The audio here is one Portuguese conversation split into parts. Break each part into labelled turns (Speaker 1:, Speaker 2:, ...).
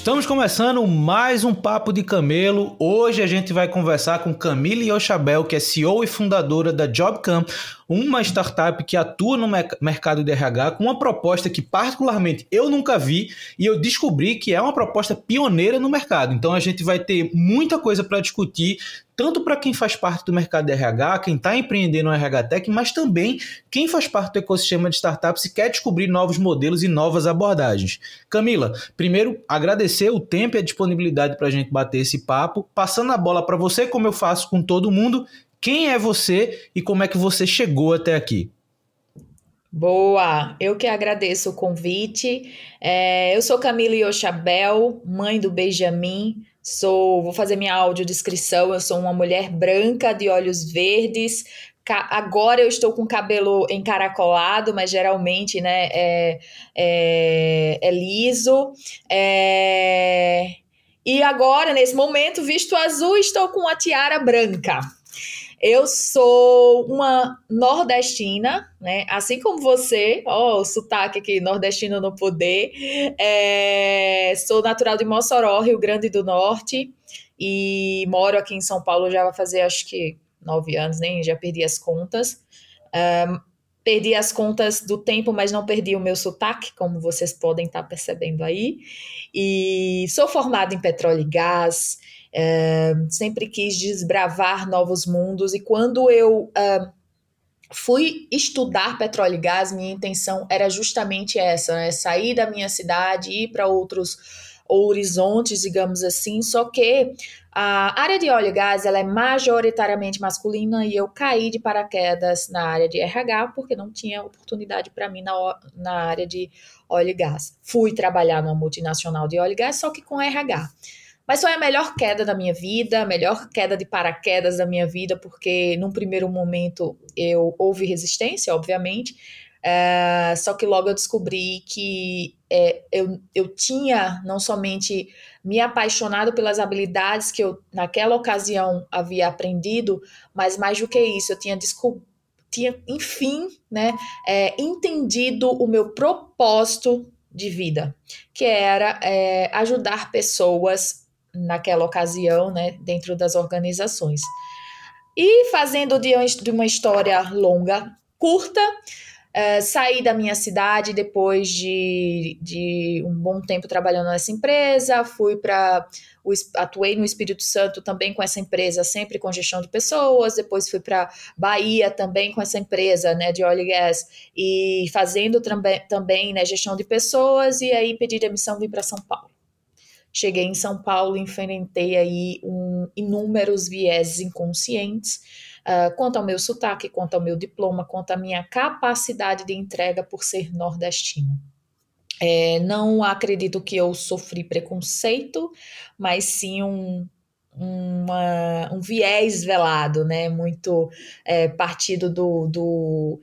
Speaker 1: Estamos começando mais um Papo de Camelo. Hoje a gente vai conversar com Camille Yochabel, que é CEO e fundadora da Jobcam, uma startup que atua no mercado de RH com uma proposta que particularmente eu nunca vi e eu descobri que é uma proposta pioneira no mercado. Então a gente vai ter muita coisa para discutir, tanto para quem faz parte do mercado de RH, quem está empreendendo no RH Tech, mas também quem faz parte do ecossistema de startups e quer descobrir novos modelos e novas abordagens. Camila, primeiro agradecer o tempo e a disponibilidade para a gente bater esse papo, passando a bola para você, como eu faço com todo mundo, quem é você e como é que você chegou até aqui?
Speaker 2: Boa, eu que agradeço o convite. É, eu sou Camila Yochabel, mãe do Benjamin. Sou, vou fazer minha audiodescrição. Eu sou uma mulher branca de olhos verdes. Agora eu estou com cabelo encaracolado, mas geralmente, né, é, é, é liso. É, e agora, nesse momento, visto azul, estou com a tiara branca. Eu sou uma nordestina, né? Assim como você, ó, oh, o sotaque aqui, nordestino no poder. É, sou natural de Mossoró, Rio Grande do Norte, e moro aqui em São Paulo já vai fazer acho que nove anos, nem já perdi as contas. Um, perdi as contas do tempo, mas não perdi o meu sotaque, como vocês podem estar percebendo aí. E sou formada em petróleo e gás, sempre quis desbravar novos mundos, e quando eu fui estudar petróleo e gás, minha intenção era justamente essa: né? sair da minha cidade, ir para outros horizontes, digamos assim, só que a área de óleo e gás ela é majoritariamente masculina e eu caí de paraquedas na área de RH porque não tinha oportunidade para mim na, na área de óleo e gás. Fui trabalhar numa multinacional de óleo e gás, só que com RH. Mas foi a melhor queda da minha vida, a melhor queda de paraquedas da minha vida, porque num primeiro momento eu houve resistência, obviamente, é, só que logo eu descobri que é, eu, eu tinha não somente me apaixonado pelas habilidades que eu naquela ocasião havia aprendido, mas mais do que isso, eu tinha descoberto tinha, enfim, né, é, entendido o meu propósito de vida, que era é, ajudar pessoas naquela ocasião, né, dentro das organizações. E fazendo de uma história longa, curta, uh, saí da minha cidade depois de, de um bom tempo trabalhando nessa empresa, fui para atuei no Espírito Santo também com essa empresa, sempre com gestão de pessoas, depois fui para Bahia também com essa empresa, né, de óleo e gás, e fazendo também, também né, gestão de pessoas, e aí pedi demissão e vim para São Paulo. Cheguei em São Paulo, enfrentei aí um, inúmeros vieses inconscientes, uh, quanto ao meu sotaque, quanto ao meu diploma, quanto à minha capacidade de entrega por ser nordestino. É, não acredito que eu sofri preconceito, mas sim um, uma, um viés velado, né? Muito é, partido do, do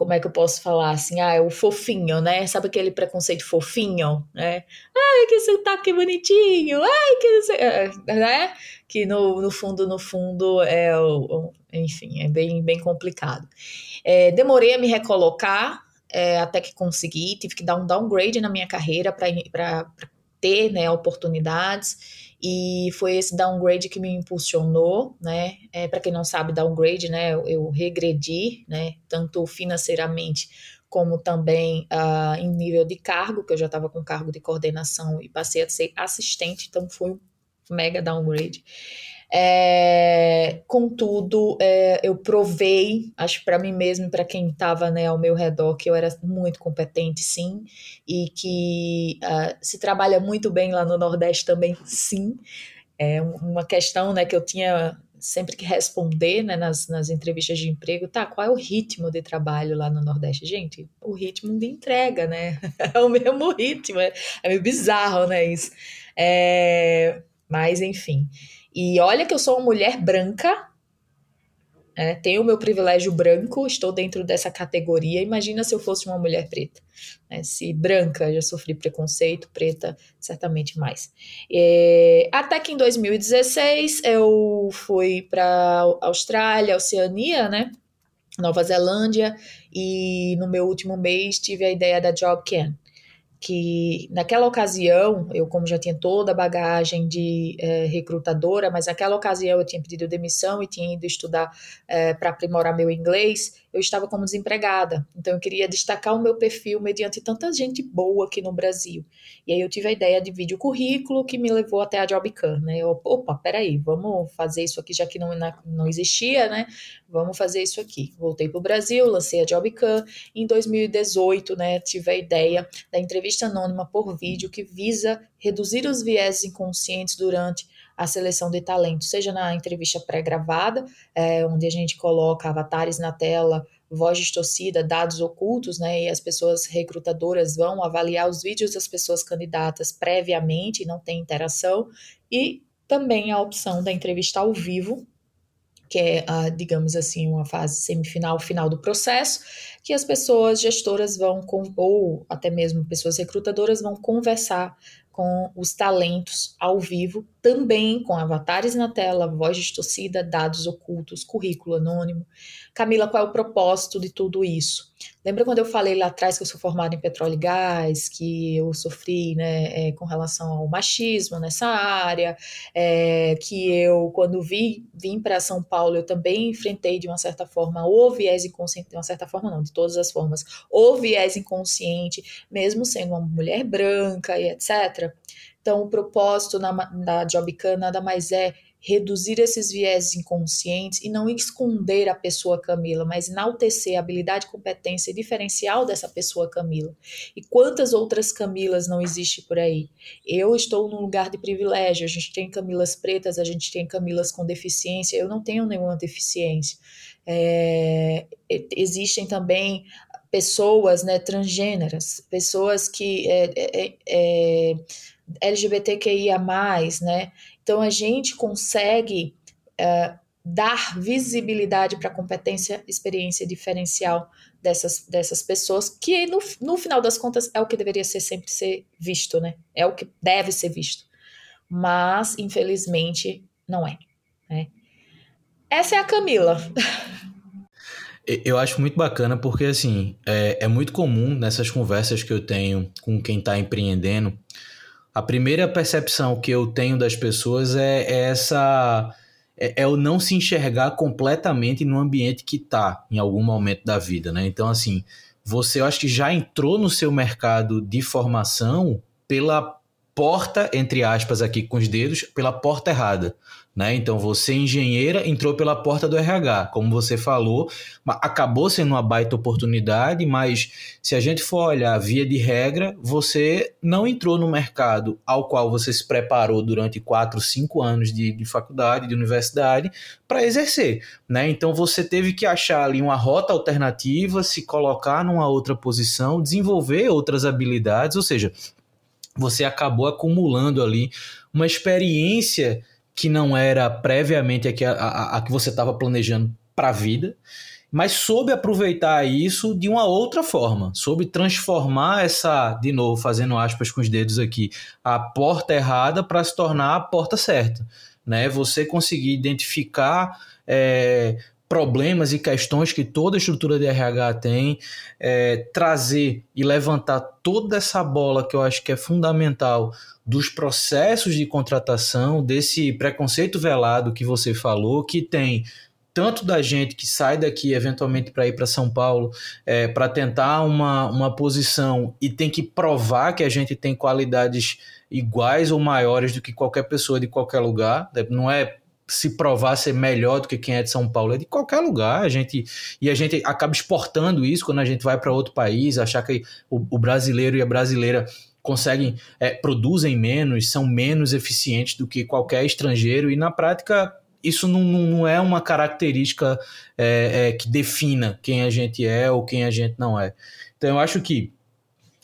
Speaker 2: como é que eu posso falar assim, ah, é o fofinho, né? Sabe aquele preconceito fofinho, né? Ai, que sotaque bonitinho, ai, que sei, é, né? Que no, no fundo, no fundo, é enfim, é bem, bem complicado. É, demorei a me recolocar, é, até que consegui, tive que dar um downgrade na minha carreira para ter né, oportunidades e foi esse downgrade que me impulsionou, né? É, Para quem não sabe, downgrade, né? Eu, eu regredi, né? Tanto financeiramente como também uh, em nível de cargo, que eu já estava com cargo de coordenação e passei a ser assistente, então foi um mega downgrade. É, contudo, é, eu provei, acho para mim mesmo e para quem estava né, ao meu redor, que eu era muito competente, sim, e que uh, se trabalha muito bem lá no Nordeste também, sim. É uma questão né, que eu tinha sempre que responder né, nas, nas entrevistas de emprego, tá, qual é o ritmo de trabalho lá no Nordeste? Gente, o ritmo de entrega, né? É o mesmo ritmo, é, é meio bizarro, né, isso. É, mas, enfim. E olha que eu sou uma mulher branca, é, tenho o meu privilégio branco, estou dentro dessa categoria. Imagina se eu fosse uma mulher preta. Né? Se branca já sofri preconceito, preta certamente mais. É, até que em 2016 eu fui para Austrália, Oceania, né? Nova Zelândia, e no meu último mês tive a ideia da Job Can que naquela ocasião, eu como já tinha toda a bagagem de é, recrutadora, mas naquela ocasião eu tinha pedido demissão e tinha ido estudar é, para aprimorar meu inglês, eu estava como desempregada. Então eu queria destacar o meu perfil mediante tanta gente boa aqui no Brasil. E aí eu tive a ideia de vídeo currículo que me levou até a Jobcan, né? Eu, opa, peraí, vamos fazer isso aqui já que não, não existia, né? Vamos fazer isso aqui. Voltei para o Brasil, lancei a Jobcan. Em 2018, né, tive a ideia da entrevista anônima por vídeo que visa reduzir os viés inconscientes durante a seleção de talento, seja na entrevista pré-gravada, é, onde a gente coloca avatares na tela, voz distorcida, dados ocultos, né? E as pessoas recrutadoras vão avaliar os vídeos das pessoas candidatas previamente, não tem interação, e também a opção da entrevista ao vivo, que é, digamos assim, uma fase semifinal, final do processo, que as pessoas gestoras vão, ou até mesmo pessoas recrutadoras vão conversar com os talentos ao vivo, também com avatares na tela, voz distorcida, dados ocultos, currículo anônimo. Camila, qual é o propósito de tudo isso? Lembra quando eu falei lá atrás que eu sou formada em petróleo e gás, que eu sofri né, é, com relação ao machismo nessa área, é, que eu, quando vi, vim para São Paulo, eu também enfrentei de uma certa forma o viés inconsciente, de uma certa forma não, de todas as formas, o viés inconsciente, mesmo sendo uma mulher branca e etc. Então, o propósito na, da Jobcan nada mais é reduzir esses viés inconscientes e não esconder a pessoa Camila, mas enaltecer a habilidade, competência e diferencial dessa pessoa Camila. E quantas outras Camilas não existem por aí? Eu estou num lugar de privilégio, a gente tem Camilas pretas, a gente tem Camilas com deficiência, eu não tenho nenhuma deficiência. É, existem também pessoas né, transgêneras, pessoas que é, é, é, LGBTQIA+, né? Então a gente consegue uh, dar visibilidade para a competência, experiência diferencial dessas, dessas pessoas, que no, no final das contas é o que deveria ser sempre ser visto, né? É o que deve ser visto. Mas, infelizmente, não é. Né? Essa é a Camila.
Speaker 1: Eu acho muito bacana porque, assim, é, é muito comum nessas conversas que eu tenho com quem está empreendendo, a primeira percepção que eu tenho das pessoas é, é essa é, é, o não se enxergar completamente no ambiente que está em algum momento da vida, né? Então, assim, você eu acho que já entrou no seu mercado de formação pela porta, entre aspas, aqui com os dedos, pela porta errada. Né? Então, você, engenheira, entrou pela porta do RH, como você falou, acabou sendo uma baita oportunidade, mas se a gente for olhar via de regra, você não entrou no mercado ao qual você se preparou durante quatro, cinco anos de, de faculdade, de universidade, para exercer. Né? Então, você teve que achar ali uma rota alternativa, se colocar numa outra posição, desenvolver outras habilidades, ou seja, você acabou acumulando ali uma experiência que não era previamente a que, a, a, que você estava planejando para a vida, mas soube aproveitar isso de uma outra forma, soube transformar essa, de novo, fazendo aspas com os dedos aqui, a porta errada para se tornar a porta certa. Né? Você conseguir identificar é, problemas e questões que toda estrutura de RH tem, é, trazer e levantar toda essa bola que eu acho que é fundamental dos processos de contratação, desse preconceito velado que você falou, que tem tanto da gente que sai daqui eventualmente para ir para São Paulo é, para tentar uma, uma posição e tem que provar que a gente tem qualidades iguais ou maiores do que qualquer pessoa de qualquer lugar, não é se provar ser melhor do que quem é de São Paulo, é de qualquer lugar. A gente e a gente acaba exportando isso quando a gente vai para outro país, achar que o, o, brasileiro e a brasileira conseguem é, produzem menos, são menos eficientes do que qualquer estrangeiro e na prática isso não, não é uma característica é, é, que defina quem a gente é ou quem a gente não é. Então eu acho que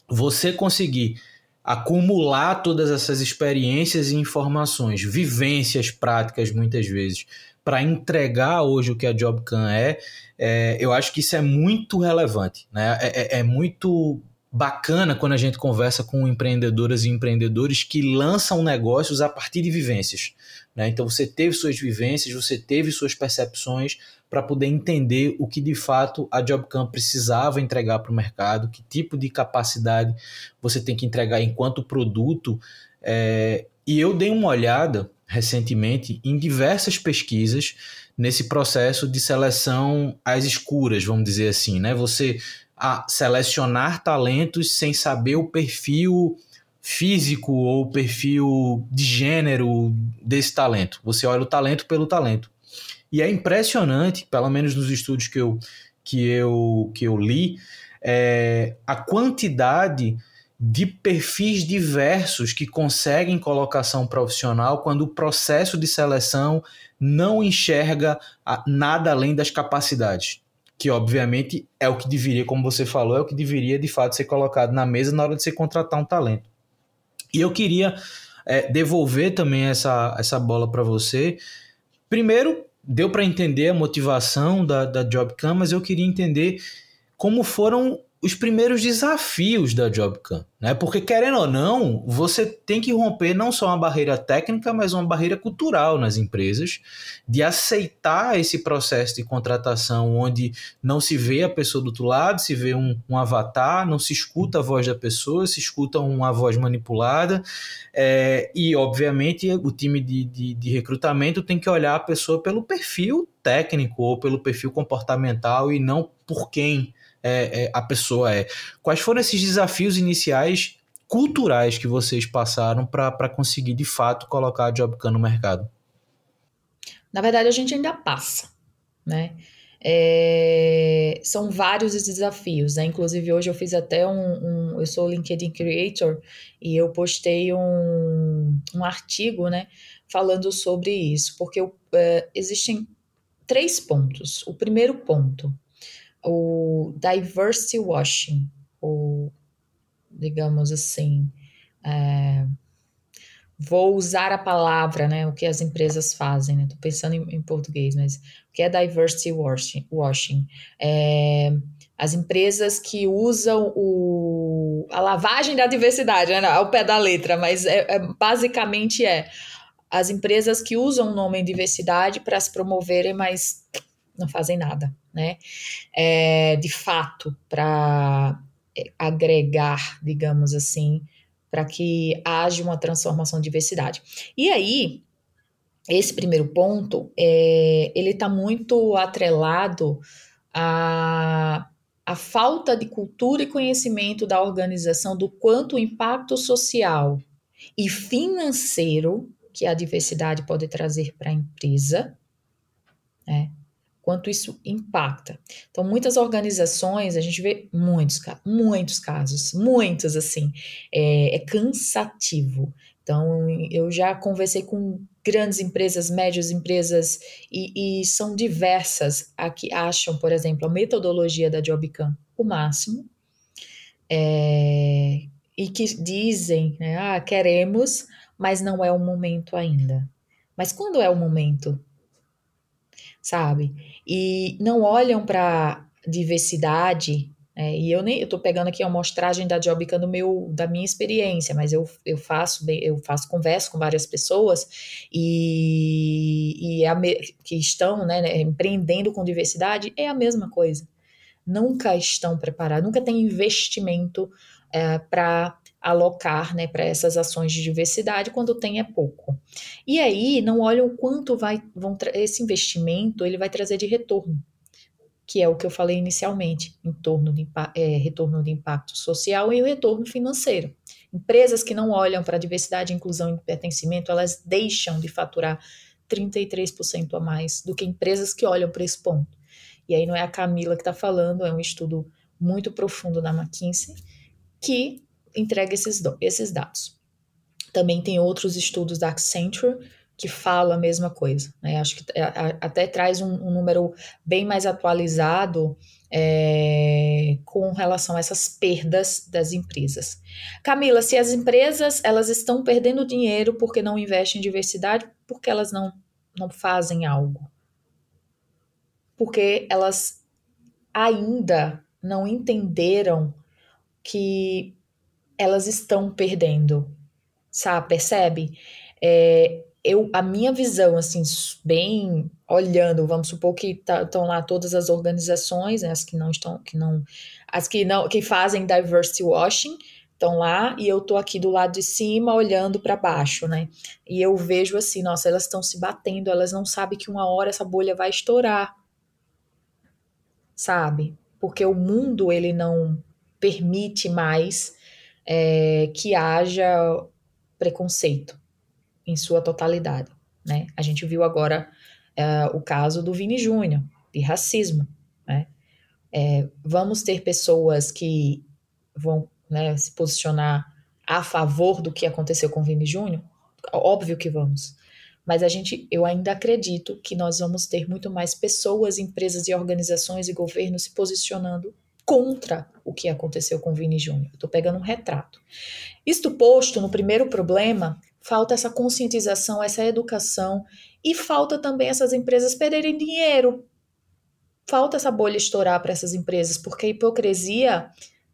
Speaker 1: você conseguir acumular todas essas experiências e informações, vivências práticas muitas vezes, para entregar hoje o que a JobCam é, é, eu acho que isso é muito relevante, né? É, é, é, muito bacana quando a gente conversa com empreendedoras e empreendedores que lançam negócios a partir de vivências. Né? Então você teve suas vivências, você teve suas percepções para poder entender o que de fato a JobCam precisava entregar para o mercado, que tipo de capacidade você tem que entregar enquanto produto. É... E eu dei uma olhada recentemente em diversas pesquisas nesse processo de seleção às escuras, vamos dizer assim, né? Você a selecionar talentos sem saber o perfil físico ou perfil de gênero desse talento. Você olha o talento pelo talento. E é impressionante, pelo menos nos estudos que eu, que eu, que eu li, é, a quantidade de perfis diversos que conseguem colocação profissional quando o processo de seleção não enxerga nada além das capacidades. Que, obviamente, é o que deveria, como você falou, é o que deveria de fato ser colocado na mesa na hora de você contratar um talento. E eu queria é, devolver também essa, essa bola para você. Primeiro, deu para entender a motivação da, da JobCam, mas eu queria entender como foram os primeiros desafios da JobCam, né? Porque querendo ou não, você tem que romper não só uma barreira técnica, mas uma barreira cultural nas empresas, de aceitar esse processo de contratação onde não se vê a pessoa do outro lado, se vê um, um avatar, não se escuta a voz da pessoa, se escuta uma voz manipulada, é, e obviamente o time de, de, de recrutamento tem que olhar a pessoa pelo perfil técnico ou pelo perfil comportamental e não por quem é, é, a pessoa é. Quais foram esses desafios iniciais culturais que vocês passaram para conseguir de fato colocar a JobCam no mercado?
Speaker 2: Na verdade, a gente ainda passa, né? É, são vários os desafios, né? Inclusive, hoje eu fiz até um, um, Eu sou LinkedIn Creator e eu postei um, um artigo, né? Falando sobre isso, porque é, existem três pontos. O primeiro ponto o diversity washing, ou digamos assim, é, vou usar a palavra, né, o que as empresas fazem, né, tô pensando em, em português, mas o que é diversity washing? washing? É, as empresas que usam o, a lavagem da diversidade, né, ao pé da letra, mas é, é basicamente é as empresas que usam o nome diversidade para se promoverem, mas não fazem nada, né? É, de fato, para é, agregar, digamos assim, para que haja uma transformação de diversidade. E aí, esse primeiro ponto, é, ele está muito atrelado a a falta de cultura e conhecimento da organização do quanto o impacto social e financeiro que a diversidade pode trazer para a empresa, né, quanto isso impacta. Então, muitas organizações, a gente vê muitos, muitos casos, muitos assim, é, é cansativo. Então, eu já conversei com grandes empresas, médias empresas, e, e, são diversas a que acham, por exemplo, a metodologia da JobCam o máximo, é, e que dizem, né, ah, queremos, mas não é o momento ainda. Mas quando é o momento? Sabe? E não olham para diversidade. É, e eu nem eu pegando aqui a amostragem da Jobica do meu da minha experiência, mas eu, eu faço eu faço converso com várias pessoas e, e é a, que estão né, né, empreendendo com diversidade é a mesma coisa. Nunca estão preparados, nunca tem investimento é, para alocar né, para essas ações de diversidade quando tem é pouco. E aí não olham o quanto vai vão esse investimento ele vai trazer de retorno, que é o que eu falei inicialmente, em torno de é, retorno de impacto social e o retorno financeiro. Empresas que não olham para diversidade, inclusão e pertencimento, elas deixam de faturar 33% a mais do que empresas que olham para esse ponto. E aí não é a Camila que está falando, é um estudo muito profundo da McKinsey que entrega esses, esses dados. Também tem outros estudos da Accenture que fala a mesma coisa. Né? Acho que é, até traz um, um número bem mais atualizado é, com relação a essas perdas das empresas. Camila, se as empresas elas estão perdendo dinheiro porque não investem em diversidade, porque elas não, não fazem algo? Porque elas ainda não entenderam que elas estão perdendo, sabe? Percebe? É, eu, a minha visão, assim, bem olhando, vamos supor que estão tá, lá todas as organizações, né, as que não estão, que não, as que não, que fazem diversity washing, estão lá e eu tô aqui do lado de cima olhando para baixo, né? E eu vejo assim, nossa, elas estão se batendo, elas não sabem que uma hora essa bolha vai estourar. Sabe? Porque o mundo ele não permite mais é, que haja preconceito em sua totalidade. Né? A gente viu agora uh, o caso do Vini Júnior, de racismo. Né? É, vamos ter pessoas que vão né, se posicionar a favor do que aconteceu com o Vini Júnior? Óbvio que vamos. Mas a gente, eu ainda acredito que nós vamos ter muito mais pessoas, empresas e organizações e governos se posicionando contra o que aconteceu com Vini Júnior. Estou pegando um retrato. Isto posto, no primeiro problema, falta essa conscientização, essa educação e falta também essas empresas perderem dinheiro. Falta essa bolha estourar para essas empresas, porque a hipocrisia,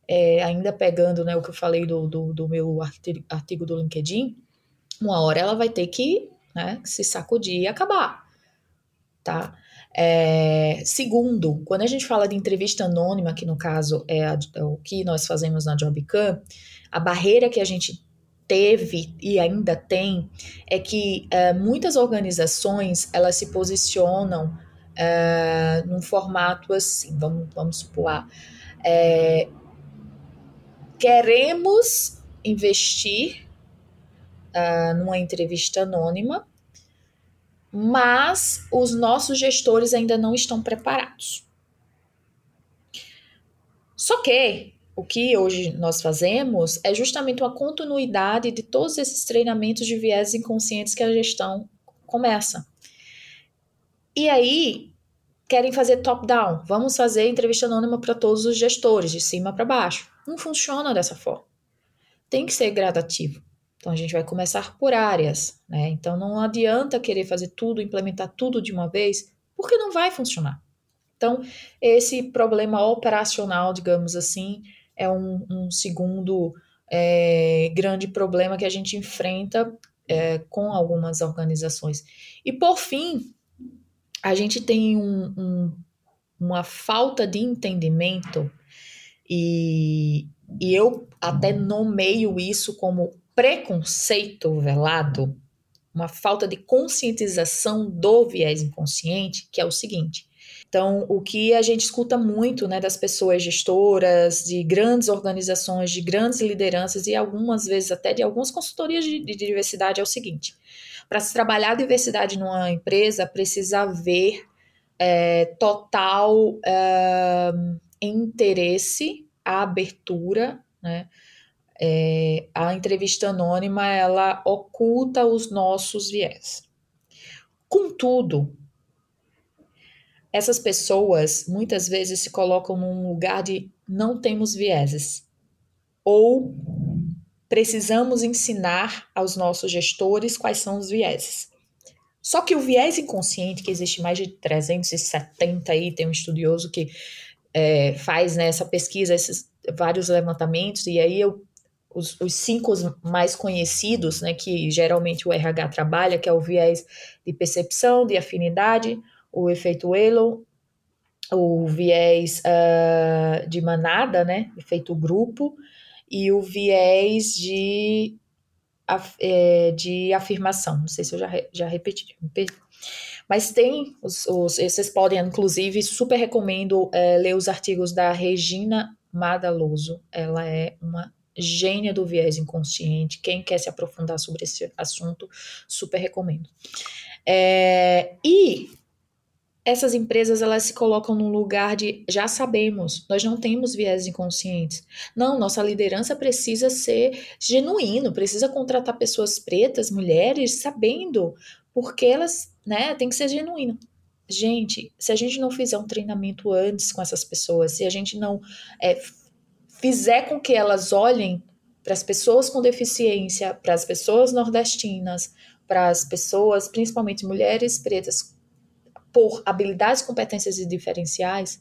Speaker 2: é, ainda pegando né, o que eu falei do, do, do meu artigo do LinkedIn, uma hora ela vai ter que né, se sacudir e acabar. Tá? É, segundo, quando a gente fala de entrevista anônima, que no caso é, a, é o que nós fazemos na Jobcam, a barreira que a gente teve e ainda tem é que uh, muitas organizações elas se posicionam uh, num formato assim, vamos, vamos supor, é, queremos investir uh, numa entrevista anônima, mas os nossos gestores ainda não estão preparados. Só que o que hoje nós fazemos é justamente uma continuidade de todos esses treinamentos de viés inconscientes que a gestão começa. E aí, querem fazer top-down. Vamos fazer entrevista anônima para todos os gestores, de cima para baixo. Não funciona dessa forma. Tem que ser gradativo. Então, a gente vai começar por áreas. Né? Então, não adianta querer fazer tudo, implementar tudo de uma vez, porque não vai funcionar. Então, esse problema operacional, digamos assim, é um, um segundo é, grande problema que a gente enfrenta é, com algumas organizações. E por fim, a gente tem um, um, uma falta de entendimento, e, e eu até nomeio isso como preconceito velado, uma falta de conscientização do viés inconsciente, que é o seguinte: então, o que a gente escuta muito né, das pessoas gestoras, de grandes organizações, de grandes lideranças e algumas vezes até de algumas consultorias de, de diversidade é o seguinte: para se trabalhar diversidade numa empresa, precisa haver é, total é, interesse, a abertura, né? É, a entrevista anônima ela oculta os nossos viés. Contudo, essas pessoas muitas vezes se colocam num lugar de não temos vieses ou precisamos ensinar aos nossos gestores quais são os vieses. Só que o viés inconsciente, que existe mais de 370 aí, tem um estudioso que é, faz né, essa pesquisa, esses vários levantamentos, e aí eu, os, os cinco mais conhecidos, né, que geralmente o RH trabalha, que é o viés de percepção, de afinidade, o efeito Elo, o viés uh, de manada, né, efeito grupo, e o viés de, é, de afirmação. Não sei se eu já, já repeti. Mas tem, os, os, vocês podem, inclusive, super recomendo é, ler os artigos da Regina Madaloso. Ela é uma gênia do viés inconsciente. Quem quer se aprofundar sobre esse assunto, super recomendo. É, e essas empresas elas se colocam num lugar de já sabemos, nós não temos viés inconscientes. Não, nossa liderança precisa ser genuíno, precisa contratar pessoas pretas, mulheres, sabendo, porque elas, né, tem que ser genuíno. Gente, se a gente não fizer um treinamento antes com essas pessoas, se a gente não é, fizer com que elas olhem para as pessoas com deficiência, para as pessoas nordestinas, para as pessoas, principalmente mulheres pretas, por habilidades, competências e diferenciais,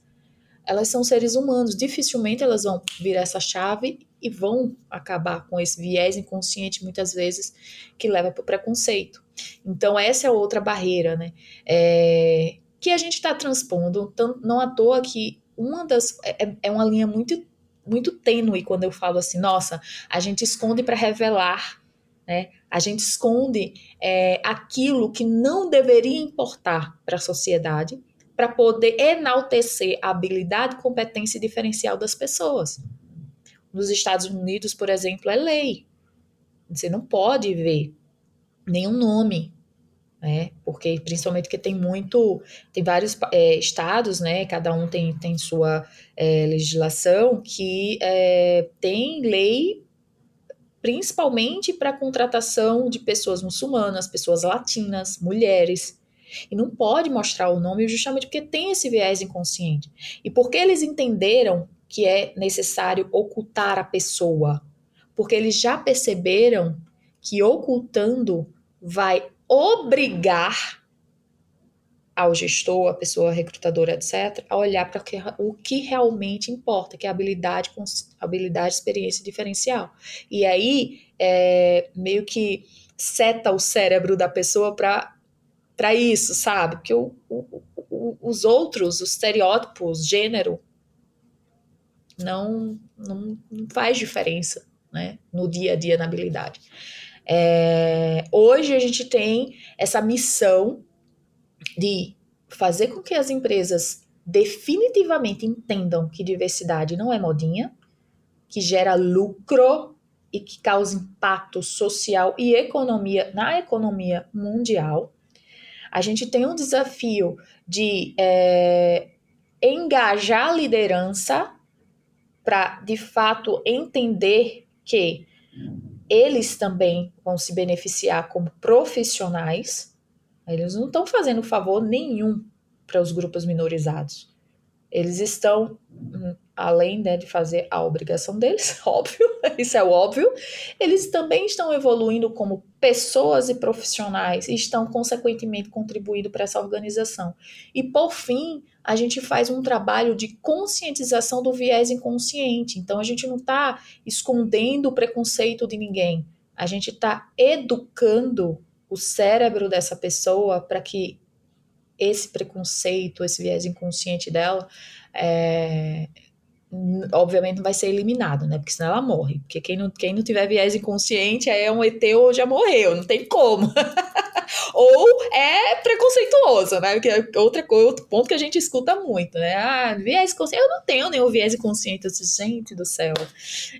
Speaker 2: elas são seres humanos. Dificilmente elas vão virar essa chave e vão acabar com esse viés inconsciente, muitas vezes, que leva para o preconceito. Então, essa é outra barreira, né? É, que a gente está transpondo, não à toa que uma das. É, é uma linha muito muito tênue quando eu falo assim, nossa, a gente esconde para revelar, né? A gente esconde é, aquilo que não deveria importar para a sociedade para poder enaltecer a habilidade, competência e diferencial das pessoas. Nos Estados Unidos, por exemplo, é lei. Você não pode ver nenhum nome né? Porque principalmente que tem muito, tem vários é, estados, né? Cada um tem, tem sua é, legislação que é, tem lei principalmente para contratação de pessoas muçulmanas, pessoas latinas, mulheres. E não pode mostrar o nome justamente porque tem esse viés inconsciente. E porque eles entenderam que é necessário ocultar a pessoa, porque eles já perceberam que ocultando vai obrigar ao gestor, a pessoa recrutadora, etc., a olhar para o que realmente importa, que é habilidade, habilidade, experiência diferencial. E aí, é, meio que seta o cérebro da pessoa para isso, sabe? Porque o, o, o, os outros, os estereótipos, gênero, não, não, não faz diferença né, no dia a dia na habilidade. É, hoje a gente tem essa missão de fazer com que as empresas definitivamente entendam que diversidade não é modinha, que gera lucro e que causa impacto social e economia na economia mundial. A gente tem um desafio de é, engajar a liderança para, de fato, entender que eles também vão se beneficiar como profissionais. Eles não estão fazendo favor nenhum para os grupos minorizados. Eles estão, hum, além né, de fazer a obrigação deles, óbvio, isso é óbvio, eles também estão evoluindo como pessoas e profissionais e estão, consequentemente, contribuindo para essa organização. E, por fim, a gente faz um trabalho de conscientização do viés inconsciente. Então, a gente não está escondendo o preconceito de ninguém. A gente está educando o cérebro dessa pessoa para que esse preconceito, esse viés inconsciente dela, é, obviamente não vai ser eliminado, né? Porque senão ela morre. Porque quem não, quem não tiver viés inconsciente é um ET ou já morreu, não tem como. ou é preconceituoso, né? Que é outra, outro ponto que a gente escuta muito, né? Ah, viés consciente. Eu não tenho nenhum viés inconsciente. Eu disse, gente do céu.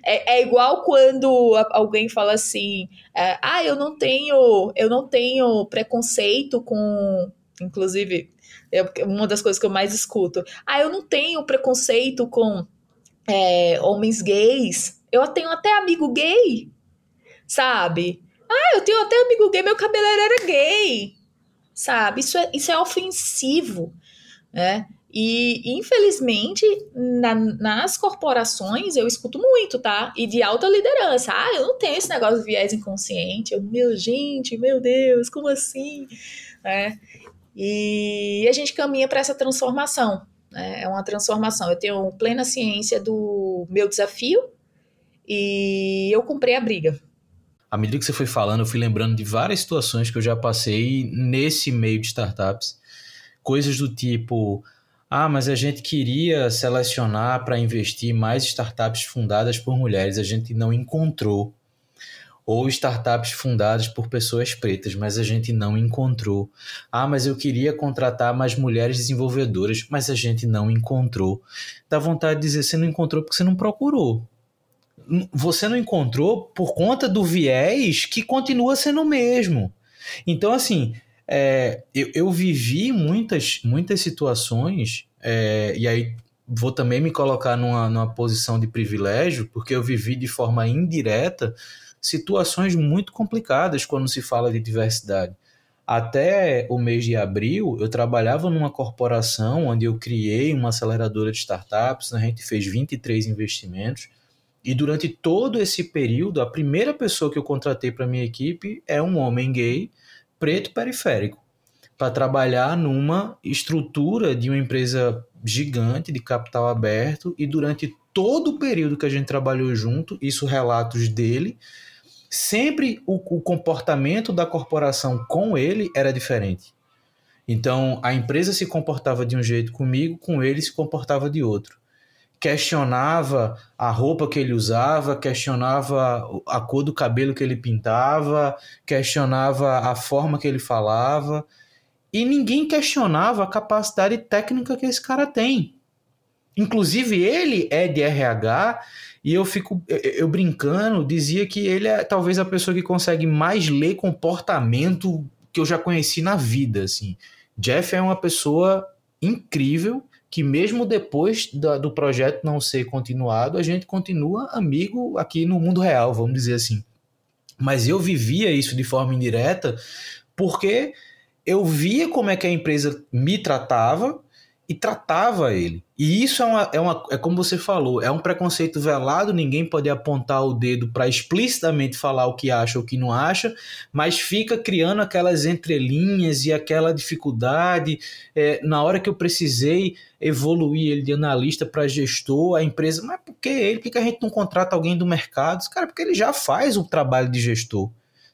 Speaker 2: É, é igual quando alguém fala assim: é, ah, eu não tenho, eu não tenho preconceito com. Inclusive, é uma das coisas que eu mais escuto. Ah, eu não tenho preconceito com é, homens gays. Eu tenho até amigo gay, sabe? Ah, eu tenho até amigo gay, meu cabeleireiro era gay. Sabe? Isso é, isso é ofensivo, né? E, infelizmente, na, nas corporações eu escuto muito, tá? E de alta liderança. Ah, eu não tenho esse negócio de viés inconsciente. Eu, meu, gente, meu Deus, como assim? É. E a gente caminha para essa transformação. Né? É uma transformação. Eu tenho plena ciência do meu desafio e eu comprei a briga
Speaker 1: à medida que você foi falando, eu fui lembrando de várias situações que eu já passei nesse meio de startups. Coisas do tipo: ah, mas a gente queria selecionar para investir mais startups fundadas por mulheres, a gente não encontrou. Ou startups fundadas por pessoas pretas, mas a gente não encontrou. Ah, mas eu queria contratar mais mulheres desenvolvedoras, mas a gente não encontrou. Dá vontade de dizer: você não encontrou porque você não procurou você não encontrou por conta do viés que continua sendo o mesmo. Então, assim, é, eu, eu, vivi muitas, muitas situações, é, e aí vou também me colocar numa, numa posição de privilégio, porque eu vivi de forma indireta situações muito complicadas quando se fala de diversidade. Até o mês de abril, eu trabalhava numa corporação onde eu criei uma aceleradora de startups, a gente fez 23 investimentos, e durante todo esse período, a primeira pessoa que eu contratei para minha equipe é um homem gay, preto periférico, para trabalhar numa estrutura de uma empresa gigante de capital aberto. E durante todo o período que a gente trabalhou junto, isso relatos dele, sempre o, o comportamento da corporação com ele era diferente. Então, a empresa se comportava de um jeito comigo, com ele se comportava de outro questionava a roupa que ele usava, questionava a cor do cabelo que ele pintava, questionava a forma que ele falava, e ninguém questionava a capacidade técnica que esse cara tem. Inclusive ele é de RH e eu fico eu brincando, dizia que ele é talvez a pessoa que consegue mais ler comportamento que eu já conheci na vida, assim. Jeff é uma pessoa incrível que mesmo depois da, do projeto não ser continuado, a gente continua amigo aqui no mundo real, vamos dizer assim. Mas eu vivia isso de forma indireta porque eu via como é que a empresa me tratava e tratava ele. E isso é, uma, é, uma, é como você falou, é um preconceito velado, ninguém pode apontar o dedo para explicitamente falar o que acha ou o que não acha, mas fica criando aquelas entrelinhas e aquela dificuldade. É, na hora que eu precisei evoluir ele de analista para gestor, a empresa, mas por que ele? Por que a gente não contrata alguém do mercado? Cara, porque ele já faz o trabalho de gestor.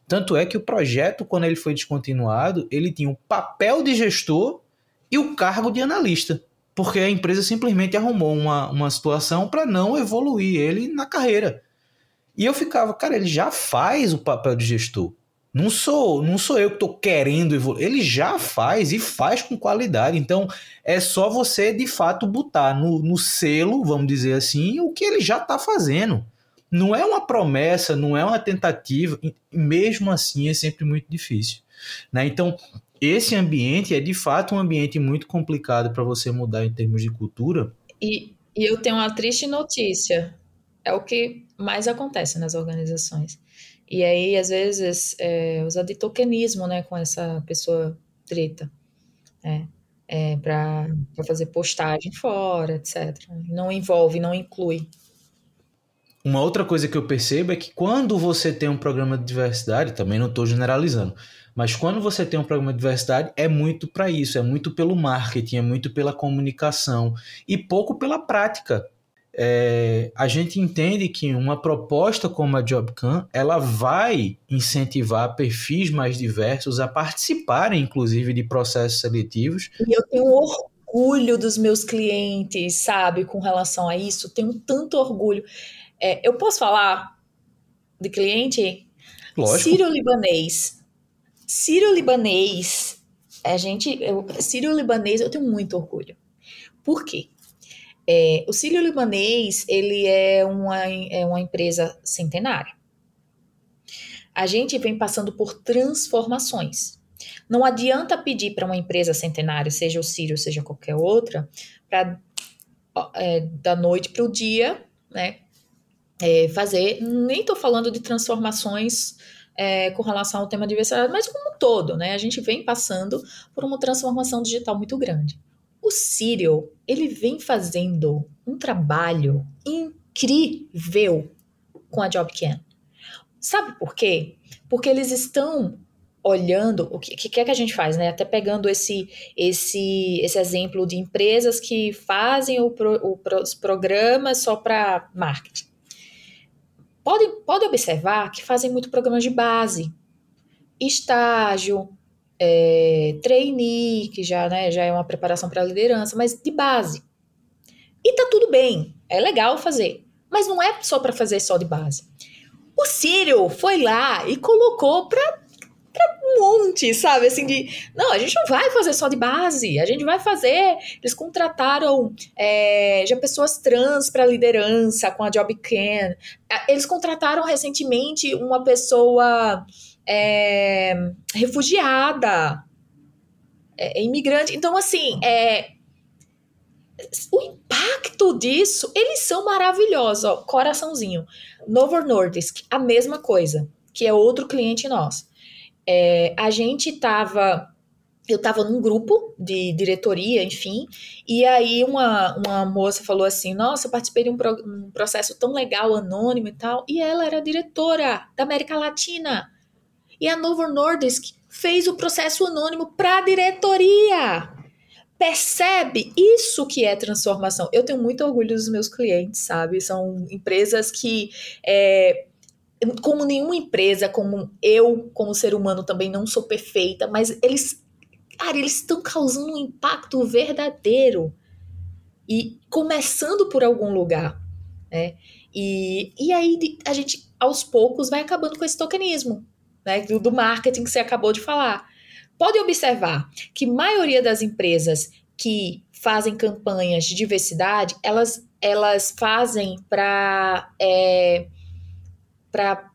Speaker 1: Tanto é que o projeto, quando ele foi descontinuado, ele tinha o papel de gestor e o cargo de analista, porque a empresa simplesmente arrumou uma, uma situação para não evoluir ele na carreira. E eu ficava, cara, ele já faz o papel de gestor. Não sou, não sou eu que estou querendo evoluir. Ele já faz e faz com qualidade. Então é só você de fato botar no, no selo, vamos dizer assim, o que ele já está fazendo. Não é uma promessa, não é uma tentativa. Mesmo assim é sempre muito difícil. Né? Então esse ambiente é de fato um ambiente muito complicado para você mudar em termos de cultura.
Speaker 2: E, e eu tenho uma triste notícia. É o que mais acontece nas organizações. E aí, às vezes, é, usa de tokenismo, né, com essa pessoa treta, né, é, para fazer postagem fora, etc. Não envolve, não inclui.
Speaker 1: Uma outra coisa que eu percebo é que quando você tem um programa de diversidade, também não estou generalizando, mas quando você tem um programa de diversidade, é muito para isso, é muito pelo marketing, é muito pela comunicação e pouco pela prática. É, a gente entende que uma proposta como a JobCam, ela vai incentivar perfis mais diversos a participarem, inclusive, de processos seletivos.
Speaker 2: E eu tenho orgulho dos meus clientes, sabe, com relação a isso, tenho tanto orgulho. É, eu posso falar de cliente?
Speaker 1: Lógico.
Speaker 2: Sírio-libanês Sírio-libanês, a gente, sírio-libanês eu tenho muito orgulho. Por quê? É, o sírio-libanês, ele é uma, é uma empresa centenária. A gente vem passando por transformações. Não adianta pedir para uma empresa centenária, seja o Sírio, seja qualquer outra, para é, da noite para o dia, né, é, fazer. Nem estou falando de transformações é, com relação ao tema de diversidade, mas como um todo, né? A gente vem passando por uma transformação digital muito grande. O Cyril, ele vem fazendo um trabalho incrível com a JobCam. Sabe por quê? Porque eles estão olhando o que, que é que a gente faz, né? Até pegando esse esse esse exemplo de empresas que fazem o, pro, o os programas só para marketing. Pode, pode observar que fazem muito programas de base, estágio, é, trainee, que já, né, já é uma preparação para a liderança, mas de base. E tá tudo bem, é legal fazer, mas não é só para fazer só de base. O Círio foi lá e colocou para um monte, sabe? Assim, de. Não, a gente não vai fazer só de base, a gente vai fazer. Eles contrataram é, já pessoas trans para liderança com a Job Can. Eles contrataram recentemente uma pessoa é, refugiada é, é imigrante. Então, assim, é, o impacto disso, eles são maravilhosos. Ó, coraçãozinho. Novo Nordisk, a mesma coisa, que é outro cliente nosso. É, a gente tava. Eu tava num grupo de diretoria, enfim, e aí uma, uma moça falou assim: Nossa, eu participei de um, pro, um processo tão legal, anônimo e tal, e ela era diretora da América Latina. E a Novo Nordisk fez o processo anônimo para a diretoria percebe isso que é transformação. Eu tenho muito orgulho dos meus clientes, sabe? São empresas que, é, como nenhuma empresa, como eu, como ser humano, também não sou perfeita, mas eles, cara, eles estão causando um impacto verdadeiro e começando por algum lugar, né? E, e aí a gente, aos poucos, vai acabando com esse tokenismo, né? Do, do marketing que você acabou de falar. Pode observar que maioria das empresas que fazem campanhas de diversidade, elas, elas fazem para é,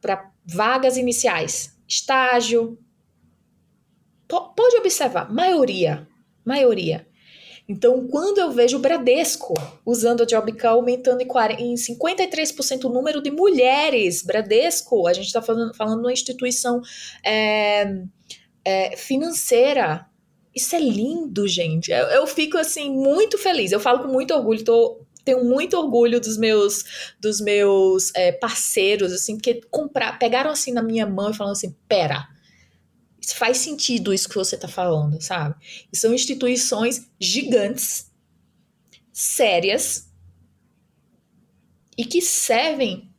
Speaker 2: para vagas iniciais, estágio. P pode observar, maioria, maioria. Então, quando eu vejo o Bradesco usando a Jobcall aumentando em, 40, em 53% o número de mulheres, Bradesco, a gente está falando, falando de uma instituição é, é, financeira. Isso é lindo, gente. Eu, eu, fico assim muito feliz. Eu falo com muito orgulho. Tô, tenho muito orgulho dos meus dos meus é, parceiros, assim, porque comprar, pegaram assim na minha mão e falaram assim: pera, faz sentido isso que você está falando, sabe? E são instituições gigantes, sérias e que servem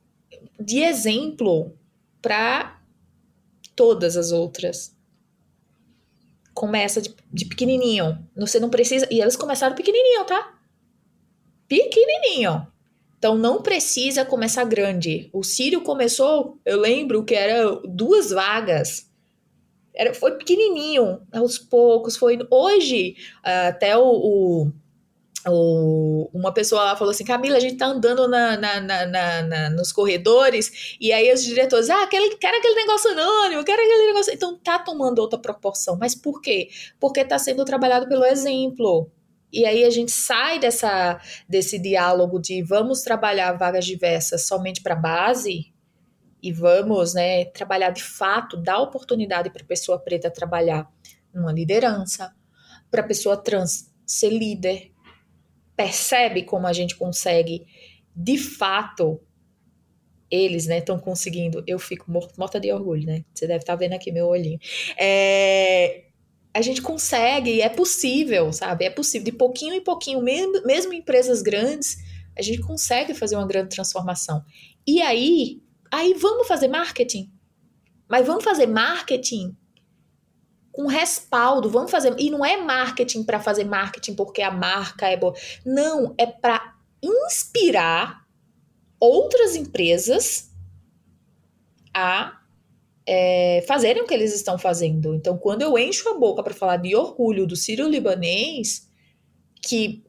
Speaker 2: de exemplo para todas as outras começa de, de pequenininho. Você não precisa. E eles começaram pequenininho, tá? Pequenininho. Então não precisa começar grande. O Sírio começou, eu lembro que era duas vagas. Era, foi pequenininho, aos poucos, foi. Hoje, até o, o o, uma pessoa lá falou assim, Camila, a gente tá andando na, na, na, na, nos corredores, e aí os diretores, ah, aquele, quero aquele negócio anônimo, quero aquele negócio. Então tá tomando outra proporção. Mas por quê? Porque tá sendo trabalhado pelo exemplo. E aí a gente sai dessa, desse diálogo de vamos trabalhar vagas diversas somente para base e vamos né, trabalhar de fato, dar oportunidade para a pessoa preta trabalhar numa liderança, para a pessoa trans ser líder, percebe como a gente consegue, de fato, eles, né, estão conseguindo. Eu fico morta de orgulho, né? Você deve estar tá vendo aqui meu olhinho. É, a gente consegue, é possível, sabe? É possível. De pouquinho em pouquinho, mesmo, mesmo em empresas grandes, a gente consegue fazer uma grande transformação. E aí, aí vamos fazer marketing. Mas vamos fazer marketing com respaldo, vamos fazer. E não é marketing para fazer marketing porque a marca é boa. Não, é para inspirar outras empresas a é, fazerem o que eles estão fazendo. Então, quando eu encho a boca para falar de orgulho do Sírio Libanês, que,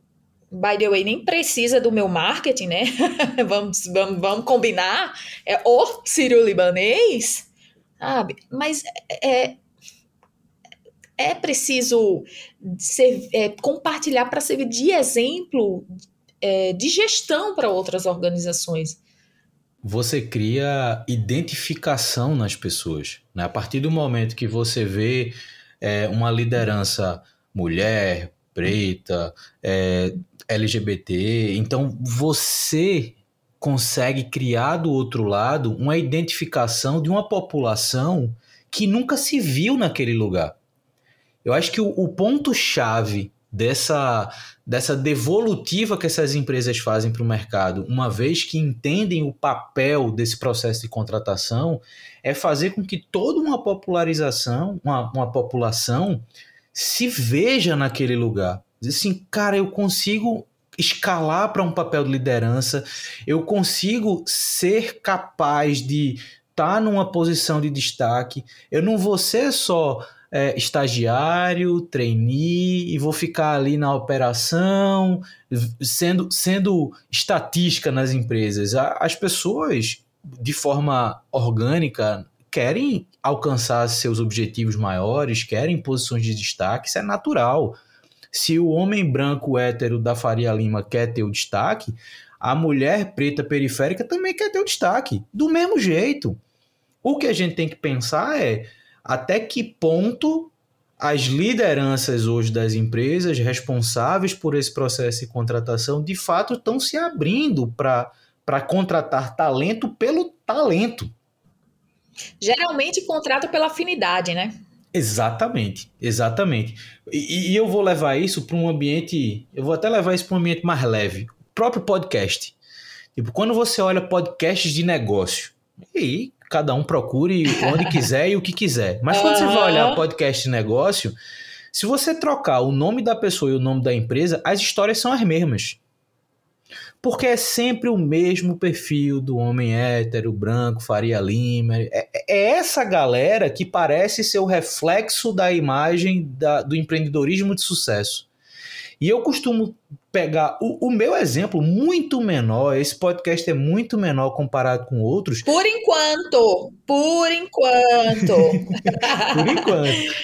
Speaker 2: by the way, nem precisa do meu marketing, né? vamos, vamos, vamos combinar, é o Sírio Libanês, sabe? Mas é, é preciso ser, é, compartilhar para servir de exemplo é, de gestão para outras organizações.
Speaker 1: Você cria identificação nas pessoas. Né? A partir do momento que você vê é, uma liderança mulher, preta, é, LGBT, então você consegue criar do outro lado uma identificação de uma população que nunca se viu naquele lugar. Eu acho que o, o ponto-chave dessa, dessa devolutiva que essas empresas fazem para o mercado, uma vez que entendem o papel desse processo de contratação, é fazer com que toda uma popularização, uma, uma população, se veja naquele lugar. Diz assim, cara, eu consigo escalar para um papel de liderança, eu consigo ser capaz de estar tá numa posição de destaque, eu não vou ser só é, estagiário, trainee e vou ficar ali na operação, sendo, sendo estatística nas empresas. As pessoas, de forma orgânica, querem alcançar seus objetivos maiores, querem posições de destaque, isso é natural. Se o homem branco hétero da Faria Lima quer ter o destaque, a mulher preta periférica também quer ter o destaque, do mesmo jeito. O que a gente tem que pensar é até que ponto as lideranças hoje das empresas responsáveis por esse processo de contratação de fato estão se abrindo para contratar talento pelo talento.
Speaker 2: Geralmente contrata pela afinidade, né?
Speaker 1: Exatamente, exatamente. E, e eu vou levar isso para um ambiente, eu vou até levar isso para um ambiente mais leve. O próprio podcast. Tipo, quando você olha podcasts de negócio, e cada um procure onde quiser e o que quiser. Mas quando uhum. você vai olhar podcast negócio, se você trocar o nome da pessoa e o nome da empresa, as histórias são as mesmas. Porque é sempre o mesmo perfil do homem hétero, branco, Faria Lima. É, é essa galera que parece ser o reflexo da imagem da, do empreendedorismo de sucesso. E eu costumo pegar o, o, meu exemplo muito menor, esse podcast é muito menor comparado com outros.
Speaker 2: Por enquanto, por enquanto.
Speaker 1: por enquanto.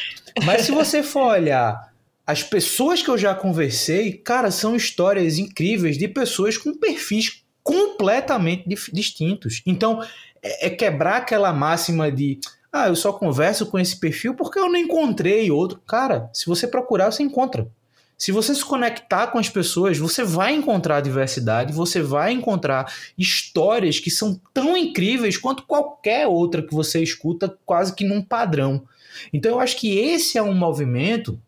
Speaker 1: Mas se você for olhar as pessoas que eu já conversei, cara, são histórias incríveis de pessoas com perfis completamente distintos. Então, é, é quebrar aquela máxima de ah, eu só converso com esse perfil porque eu não encontrei outro. Cara, se você procurar, você encontra. Se você se conectar com as pessoas, você vai encontrar diversidade, você vai encontrar histórias que são tão incríveis quanto qualquer outra que você escuta, quase que num padrão. Então eu acho que esse é um movimento,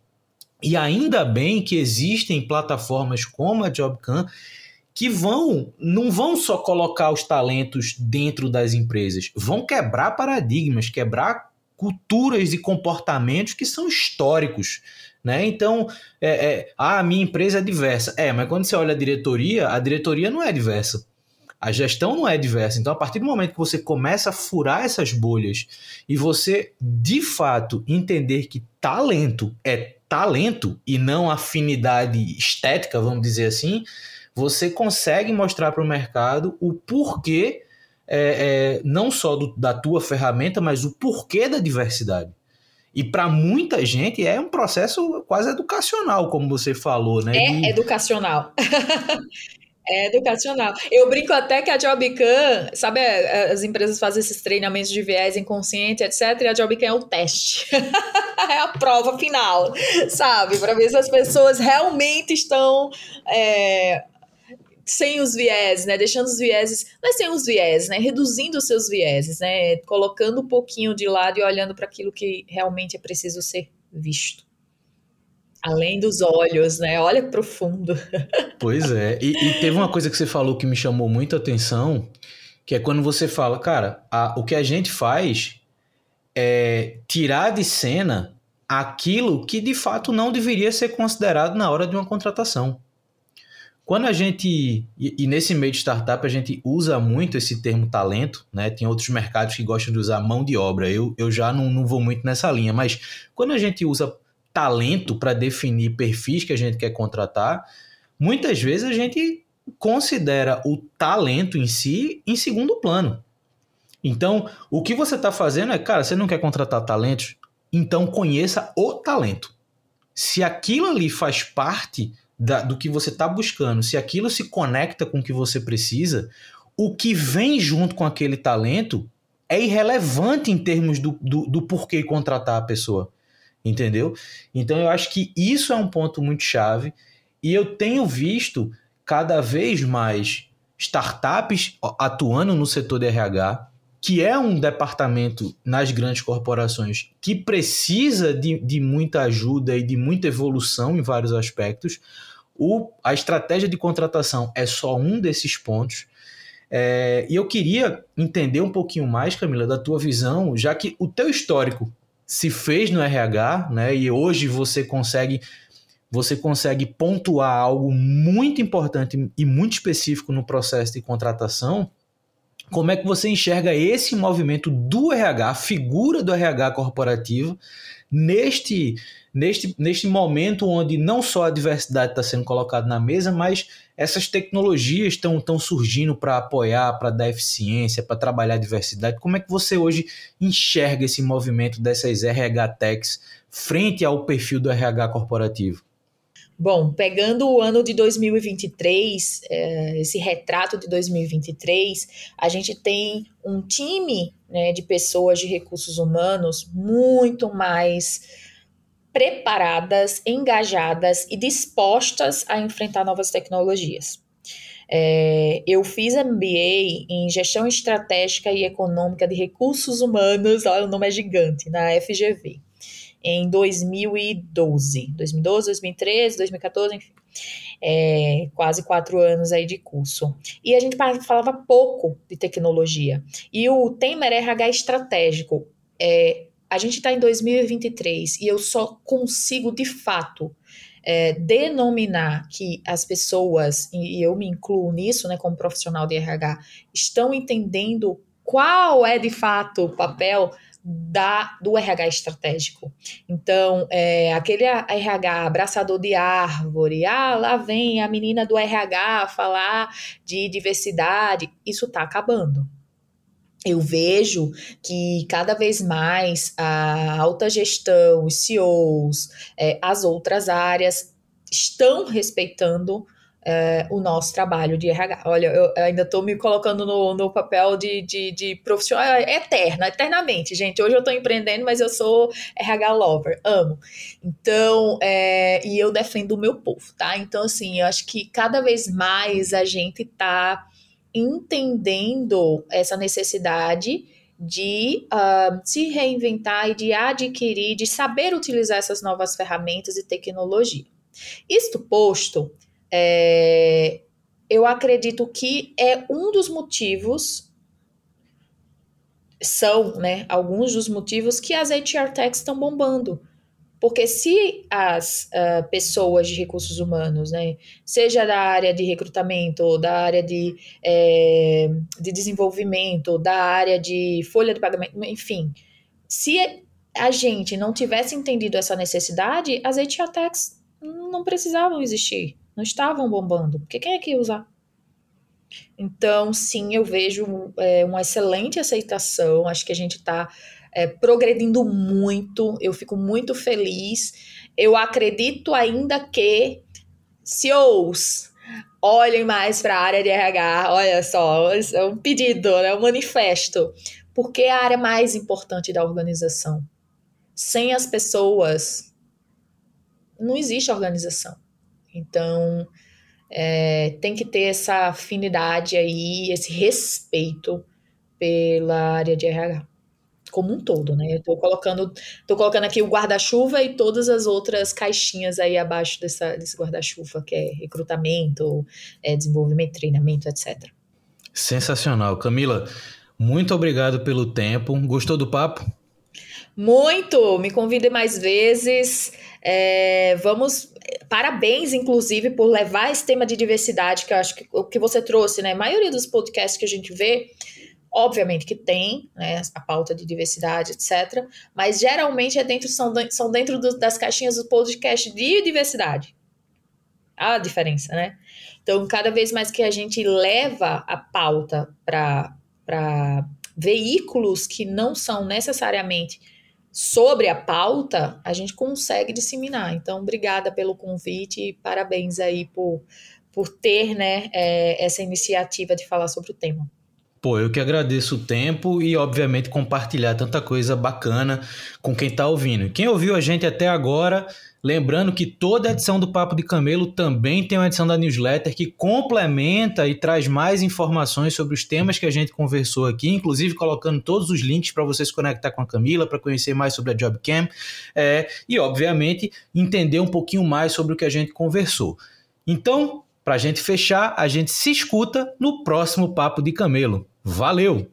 Speaker 1: e ainda bem que existem plataformas como a JobCam que vão não vão só colocar os talentos dentro das empresas, vão quebrar paradigmas, quebrar culturas e comportamentos que são históricos. Né? Então, é, é, ah, a minha empresa é diversa. É, mas quando você olha a diretoria, a diretoria não é diversa. A gestão não é diversa. Então, a partir do momento que você começa a furar essas bolhas e você, de fato, entender que talento é talento e não afinidade estética, vamos dizer assim, você consegue mostrar para o mercado o porquê, é, é, não só do, da tua ferramenta, mas o porquê da diversidade. E para muita gente é um processo quase educacional, como você falou, né?
Speaker 2: É de... educacional. é educacional. Eu brinco até que a Jobcan, sabe, as empresas fazem esses treinamentos de viés inconsciente, etc. E a Jobcan é o teste. é a prova final, sabe? Para ver se as pessoas realmente estão é, sem os viés, né? Deixando os vieses, não é sem os viés, né? Reduzindo os seus vieses, né? Colocando um pouquinho de lado e olhando para aquilo que realmente é preciso ser visto. Além dos olhos, né? Olha profundo.
Speaker 1: Pois é. E, e teve uma coisa que você falou que me chamou muito a atenção, que é quando você fala, cara, a, o que a gente faz é tirar de cena aquilo que de fato não deveria ser considerado na hora de uma contratação. Quando a gente, e, nesse meio de startup, a gente usa muito esse termo talento, né? Tem outros mercados que gostam de usar mão de obra. Eu, eu já não, não vou muito nessa linha, mas quando a gente usa talento para definir perfis que a gente quer contratar, muitas vezes a gente considera o talento em si em segundo plano. Então, o que você está fazendo é, cara, você não quer contratar talentos? Então conheça o talento. Se aquilo ali faz parte da, do que você está buscando, se aquilo se conecta com o que você precisa, o que vem junto com aquele talento é irrelevante em termos do, do, do porquê contratar a pessoa. Entendeu? Então eu acho que isso é um ponto muito chave. E eu tenho visto cada vez mais startups atuando no setor de RH, que é um departamento nas grandes corporações que precisa de, de muita ajuda e de muita evolução em vários aspectos, o, a estratégia de contratação é só um desses pontos. É, e eu queria entender um pouquinho mais, Camila, da tua visão, já que o teu histórico se fez no RH, né? E hoje você consegue você consegue pontuar algo muito importante e muito específico no processo de contratação. Como é que você enxerga esse movimento do RH, a figura do RH corporativo, neste, neste, neste momento onde não só a diversidade está sendo colocada na mesa, mas essas tecnologias estão, estão surgindo para apoiar, para dar eficiência, para trabalhar a diversidade. Como é que você hoje enxerga esse movimento dessas RH Techs frente ao perfil do RH corporativo?
Speaker 2: Bom, pegando o ano de 2023, é, esse retrato de 2023, a gente tem um time né, de pessoas de recursos humanos muito mais preparadas, engajadas e dispostas a enfrentar novas tecnologias. É, eu fiz MBA em Gestão Estratégica e Econômica de Recursos Humanos, olha, o nome é gigante, na FGV em 2012. 2012, 2013, 2014, enfim. É, quase quatro anos aí de curso. E a gente falava pouco de tecnologia. E o tema era RH estratégico. É, a gente está em 2023 e eu só consigo, de fato, é, denominar que as pessoas, e eu me incluo nisso, né, como profissional de RH, estão entendendo qual é de fato o papel da, do RH estratégico. Então, é, aquele RH abraçador de árvore, ah, lá vem a menina do RH falar de diversidade, isso está acabando. Eu vejo que cada vez mais a alta gestão, os CEOs, é, as outras áreas estão respeitando é, o nosso trabalho de RH. Olha, eu ainda estou me colocando no, no papel de, de, de, profissional é, eterna, eternamente, gente. Hoje eu estou empreendendo, mas eu sou RH lover, amo. Então, é, e eu defendo o meu povo, tá? Então, assim, eu acho que cada vez mais a gente está entendendo essa necessidade de uh, se reinventar e de adquirir, de saber utilizar essas novas ferramentas e tecnologia. Isto posto, é, eu acredito que é um dos motivos, são né, alguns dos motivos que as HR Techs estão bombando. Porque se as uh, pessoas de recursos humanos, né, seja da área de recrutamento, da área de, é, de desenvolvimento, da área de folha de pagamento, enfim, se a gente não tivesse entendido essa necessidade, as HR Techs não precisavam existir não estavam bombando, porque quem é que ia usar? Então, sim, eu vejo é, uma excelente aceitação, acho que a gente está é, progredindo muito, eu fico muito feliz. Eu acredito ainda que CEOs olhem mais para a área de RH, olha só, é um pedido, é um manifesto, porque é a área mais importante da organização. Sem as pessoas, não existe organização. Então, é, tem que ter essa afinidade aí, esse respeito pela área de RH como um todo, né? Eu tô colocando, tô colocando aqui o guarda-chuva e todas as outras caixinhas aí abaixo dessa, desse guarda-chuva, que é recrutamento, é, desenvolvimento, treinamento, etc.
Speaker 1: Sensacional. Camila, muito obrigado pelo tempo. Gostou do papo?
Speaker 2: Muito! Me convide mais vezes. É, vamos. Parabéns, inclusive, por levar esse tema de diversidade, que eu acho que o que você trouxe, né? A maioria dos podcasts que a gente vê, obviamente que tem, né? A pauta de diversidade, etc. Mas geralmente é dentro, são, são dentro do, das caixinhas do podcast de diversidade. A diferença, né? Então, cada vez mais que a gente leva a pauta para veículos que não são necessariamente sobre a pauta, a gente consegue disseminar. Então, obrigada pelo convite e parabéns aí por, por ter né, é, essa iniciativa de falar sobre o tema.
Speaker 1: Pô, eu que agradeço o tempo e, obviamente, compartilhar tanta coisa bacana com quem está ouvindo. Quem ouviu a gente até agora, lembrando que toda edição do Papo de Camelo também tem uma edição da newsletter que complementa e traz mais informações sobre os temas que a gente conversou aqui, inclusive colocando todos os links para você se conectar com a Camila, para conhecer mais sobre a JobCam é, e, obviamente, entender um pouquinho mais sobre o que a gente conversou. Então, para a gente fechar, a gente se escuta no próximo Papo de Camelo. Valeu!